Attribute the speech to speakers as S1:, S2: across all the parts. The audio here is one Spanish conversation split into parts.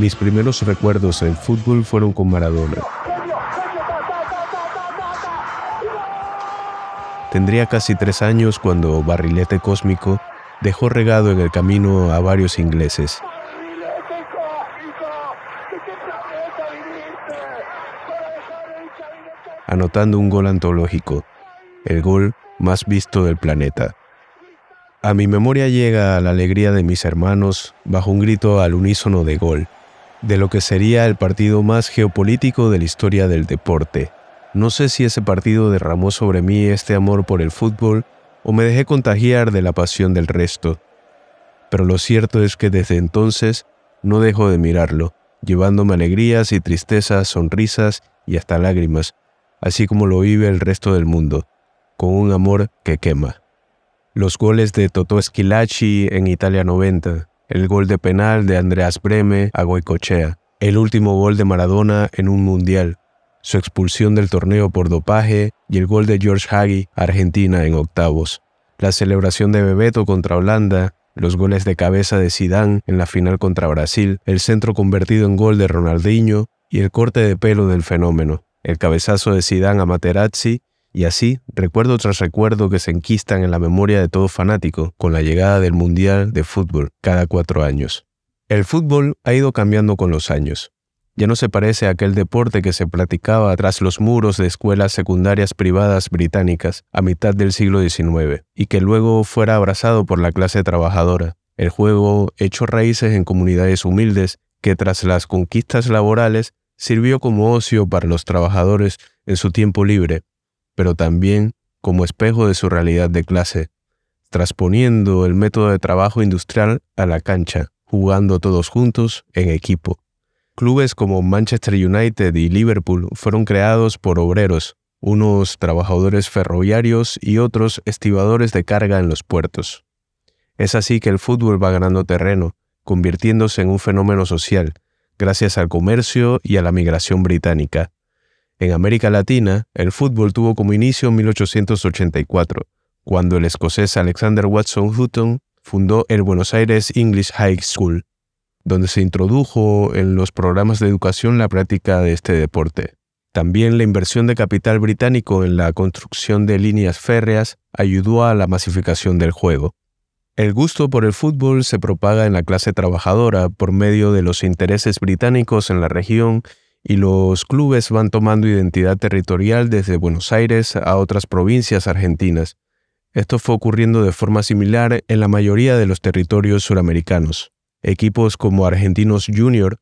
S1: Mis primeros recuerdos del fútbol fueron con Maradona. Tendría casi tres años cuando Barrilete Cósmico dejó regado en el camino a varios ingleses. Anotando un gol antológico, el gol más visto del planeta. A mi memoria llega la alegría de mis hermanos bajo un grito al unísono de gol, de lo que sería el partido más geopolítico de la historia del deporte. No sé si ese partido derramó sobre mí este amor por el fútbol o me dejé contagiar de la pasión del resto. Pero lo cierto es que desde entonces no dejo de mirarlo, llevándome alegrías y tristezas, sonrisas y hasta lágrimas, así como lo vive el resto del mundo, con un amor que quema los goles de Totò Schilacci en Italia 90, el gol de penal de Andreas Breme a Goicochea, el último gol de Maradona en un mundial, su expulsión del torneo por dopaje y el gol de George Hagi a Argentina en octavos, la celebración de Bebeto contra Holanda, los goles de cabeza de Zidane en la final contra Brasil, el centro convertido en gol de Ronaldinho y el corte de pelo del fenómeno, el cabezazo de Zidane a Materazzi y así, recuerdo tras recuerdo que se enquistan en la memoria de todo fanático con la llegada del Mundial de Fútbol cada cuatro años. El fútbol ha ido cambiando con los años. Ya no se parece a aquel deporte que se practicaba tras los muros de escuelas secundarias privadas británicas a mitad del siglo XIX y que luego fuera abrazado por la clase trabajadora. El juego echó raíces en comunidades humildes que tras las conquistas laborales sirvió como ocio para los trabajadores en su tiempo libre pero también como espejo de su realidad de clase, transponiendo el método de trabajo industrial a la cancha, jugando todos juntos en equipo. Clubes como Manchester United y Liverpool fueron creados por obreros, unos trabajadores ferroviarios y otros estibadores de carga en los puertos. Es así que el fútbol va ganando terreno, convirtiéndose en un fenómeno social, gracias al comercio y a la migración británica. En América Latina, el fútbol tuvo como inicio en 1884, cuando el escocés Alexander Watson Hutton fundó el Buenos Aires English High School, donde se introdujo en los programas de educación la práctica de este deporte. También la inversión de capital británico en la construcción de líneas férreas ayudó a la masificación del juego. El gusto por el fútbol se propaga en la clase trabajadora por medio de los intereses británicos en la región y los clubes van tomando identidad territorial desde Buenos Aires a otras provincias argentinas. Esto fue ocurriendo de forma similar en la mayoría de los territorios suramericanos. Equipos como Argentinos Junior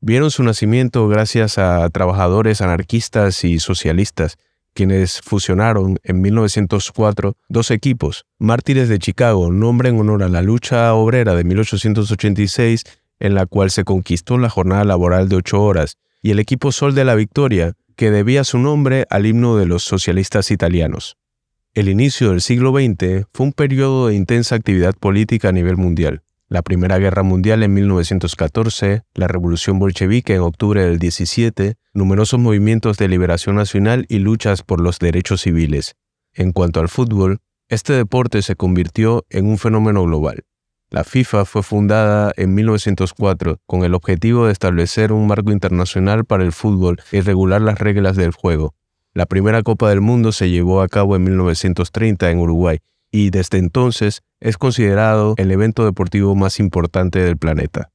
S1: vieron su nacimiento gracias a trabajadores anarquistas y socialistas, quienes fusionaron en 1904 dos equipos, Mártires de Chicago, nombre en honor a la lucha obrera de 1886, en la cual se conquistó la jornada laboral de ocho horas, y el equipo Sol de la Victoria, que debía su nombre al himno de los socialistas italianos. El inicio del siglo XX fue un periodo de intensa actividad política a nivel mundial. La Primera Guerra Mundial en 1914, la Revolución Bolchevique en octubre del 17, numerosos movimientos de liberación nacional y luchas por los derechos civiles. En cuanto al fútbol, este deporte se convirtió en un fenómeno global. La FIFA fue fundada en 1904 con el objetivo de establecer un marco internacional para el fútbol y regular las reglas del juego. La primera Copa del Mundo se llevó a cabo en 1930 en Uruguay y desde entonces es considerado el evento deportivo más importante del planeta.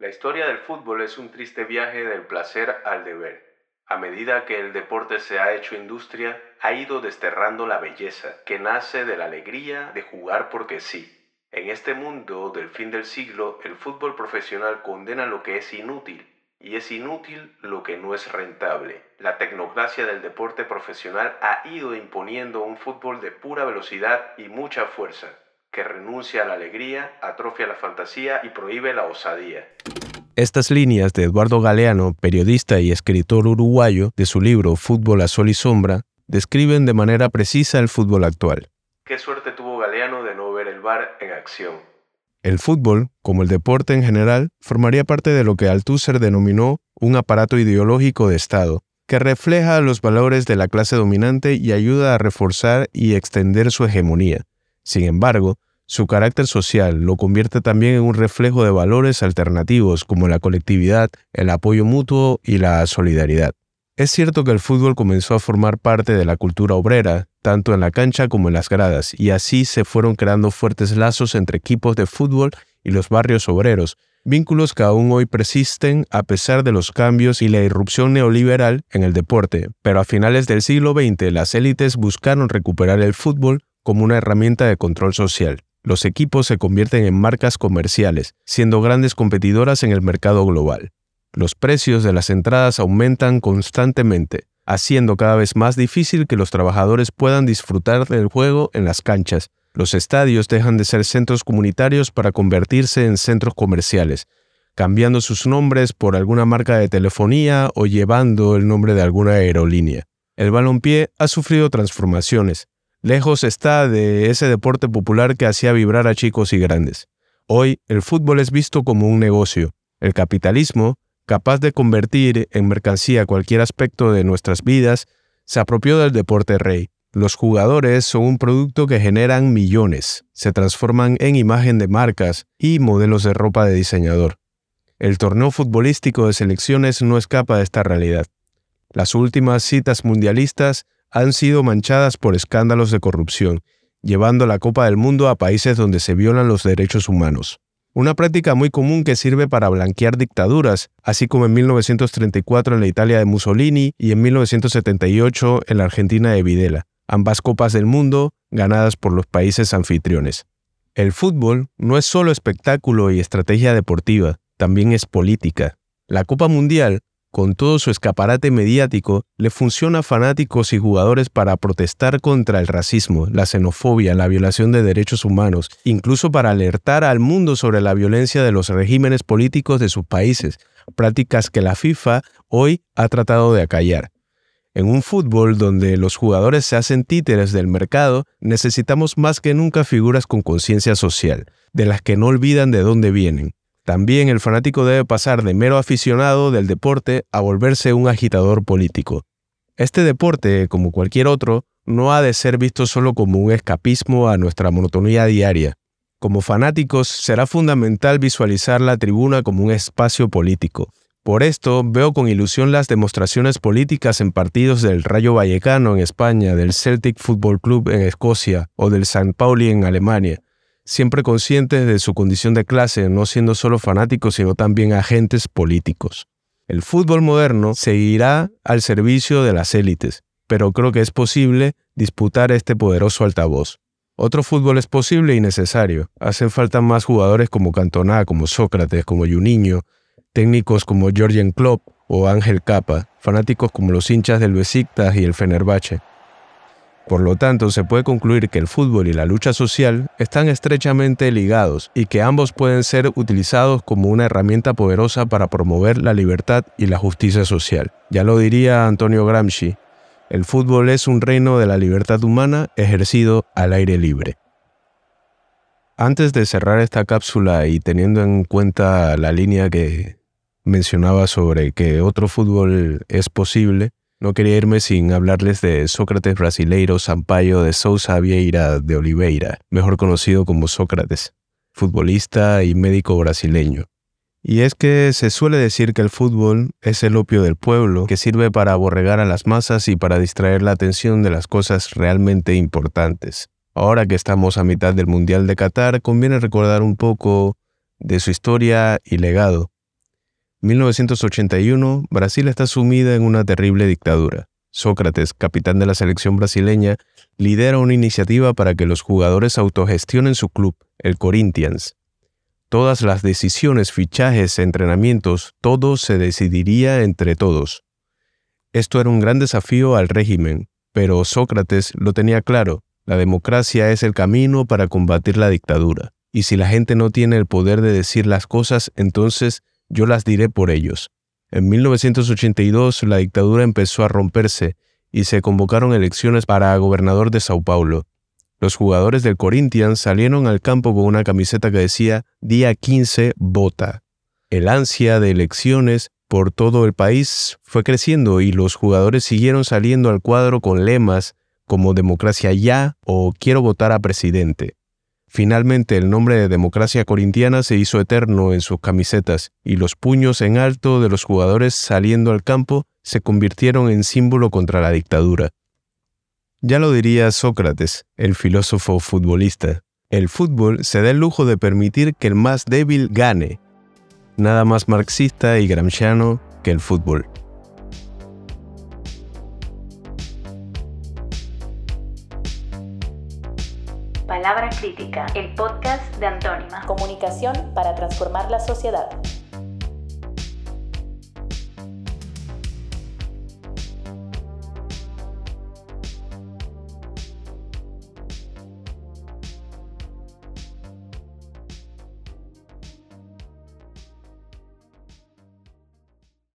S2: La historia del fútbol es un triste viaje del placer al deber. A medida que el deporte se ha hecho industria, ha ido desterrando la belleza que nace de la alegría de jugar porque sí en este mundo del fin del siglo, el fútbol profesional condena lo que es inútil y es inútil lo que no es rentable. La tecnocracia del deporte profesional ha ido imponiendo un fútbol de pura velocidad y mucha fuerza, que renuncia a la alegría, atrofia la fantasía y prohíbe la osadía.
S1: Estas líneas de Eduardo Galeano, periodista y escritor uruguayo, de su libro Fútbol a Sol y Sombra, describen de manera precisa el fútbol actual.
S2: Qué suerte tuvo Galeano de no ver el bar en acción.
S1: El fútbol, como el deporte en general, formaría parte de lo que Althusser denominó un aparato ideológico de Estado, que refleja los valores de la clase dominante y ayuda a reforzar y extender su hegemonía. Sin embargo, Su carácter social lo convierte también en un reflejo de valores alternativos como la colectividad, el apoyo mutuo y la solidaridad. Es cierto que el fútbol comenzó a formar parte de la cultura obrera, tanto en la cancha como en las gradas, y así se fueron creando fuertes lazos entre equipos de fútbol y los barrios obreros, vínculos que aún hoy persisten a pesar de los cambios y la irrupción neoliberal en el deporte, pero a finales del siglo XX las élites buscaron recuperar el fútbol como una herramienta de control social. Los equipos se convierten en marcas comerciales, siendo grandes competidoras en el mercado global. Los precios de las entradas aumentan constantemente, haciendo cada vez más difícil que los trabajadores puedan disfrutar del juego en las canchas, los estadios dejan de ser centros comunitarios para convertirse en centros comerciales, cambiando sus nombres por alguna marca de telefonía o llevando el nombre de alguna aerolínea. El balompié ha sufrido transformaciones. Lejos está de ese deporte popular que hacía vibrar a chicos y grandes. Hoy el fútbol es visto como un negocio. El capitalismo, capaz de convertir en mercancía cualquier aspecto de nuestras vidas, se apropió del deporte rey. Los jugadores son un producto que generan millones, se transforman en imagen de marcas y modelos de ropa de diseñador. El torneo futbolístico de selecciones no escapa de esta realidad. Las últimas citas mundialistas han sido manchadas por escándalos de corrupción, llevando la Copa del Mundo a países donde se violan los derechos humanos. Una práctica muy común que sirve para blanquear dictaduras, así como en 1934 en la Italia de Mussolini y en 1978 en la Argentina de Videla ambas copas del mundo ganadas por los países anfitriones. El fútbol no es solo espectáculo y estrategia deportiva, también es política. La Copa Mundial, con todo su escaparate mediático, le funciona a fanáticos y jugadores para protestar contra el racismo, la xenofobia, la violación de derechos humanos, incluso para alertar al mundo sobre la violencia de los regímenes políticos de sus países, prácticas que la FIFA hoy ha tratado de acallar. En un fútbol donde los jugadores se hacen títeres del mercado, necesitamos más que nunca figuras con conciencia social, de las que no olvidan de dónde vienen. También el fanático debe pasar de mero aficionado del deporte a volverse un agitador político. Este deporte, como cualquier otro, no ha de ser visto solo como un escapismo a nuestra monotonía diaria. Como fanáticos, será fundamental visualizar la tribuna como un espacio político, por esto veo con ilusión las demostraciones políticas en partidos del Rayo Vallecano en España, del Celtic Football Club en Escocia o del St. Pauli en Alemania, siempre conscientes de su condición de clase, no siendo solo fanáticos, sino también agentes políticos. El fútbol moderno seguirá al servicio de las élites, pero creo que es posible disputar este poderoso altavoz. Otro fútbol es posible y necesario. Hacen falta más jugadores como Cantona, como Sócrates, como Juninho, técnicos como Georgian Klopp o Ángel Capa, fanáticos como los hinchas del Besiktas y el Fenerbahce. Por lo tanto, se puede concluir que el fútbol y la lucha social están estrechamente ligados y que ambos pueden ser utilizados como una herramienta poderosa para promover la libertad y la justicia social. Ya lo diría Antonio Gramsci, el fútbol es un reino de la libertad humana ejercido al aire libre. Antes de cerrar esta cápsula y teniendo en cuenta la línea que mencionaba sobre que otro fútbol es posible, no quería irme sin hablarles de Sócrates Brasileiro Sampaio de Sousa Vieira de Oliveira, mejor conocido como Sócrates, futbolista y médico brasileño. Y es que se suele decir que el fútbol es el opio del pueblo, que sirve para aborregar a las masas y para distraer la atención de las cosas realmente importantes. Ahora que estamos a mitad del Mundial de Qatar, conviene recordar un poco de su historia y legado. 1981, Brasil está sumida en una terrible dictadura. Sócrates, capitán de la selección brasileña, lidera una iniciativa para que los jugadores autogestionen su club, el Corinthians. Todas las decisiones, fichajes, entrenamientos, todo se decidiría entre todos. Esto era un gran desafío al régimen, pero Sócrates lo tenía claro, la democracia es el camino para combatir la dictadura, y si la gente no tiene el poder de decir las cosas, entonces yo las diré por ellos. En 1982 la dictadura empezó a romperse y se convocaron elecciones para gobernador de Sao Paulo. Los jugadores del Corinthians salieron al campo con una camiseta que decía Día 15 vota. El ansia de elecciones por todo el país fue creciendo y los jugadores siguieron saliendo al cuadro con lemas como democracia ya o quiero votar a presidente. Finalmente el nombre de democracia corintiana se hizo eterno en sus camisetas y los puños en alto de los jugadores saliendo al campo se convirtieron en símbolo contra la dictadura. Ya lo diría Sócrates, el filósofo futbolista. El fútbol se da el lujo de permitir que el más débil gane. Nada más marxista y gramsciano que el fútbol.
S3: Palabra Crítica, el podcast de Antónima.
S4: Comunicación para transformar la sociedad.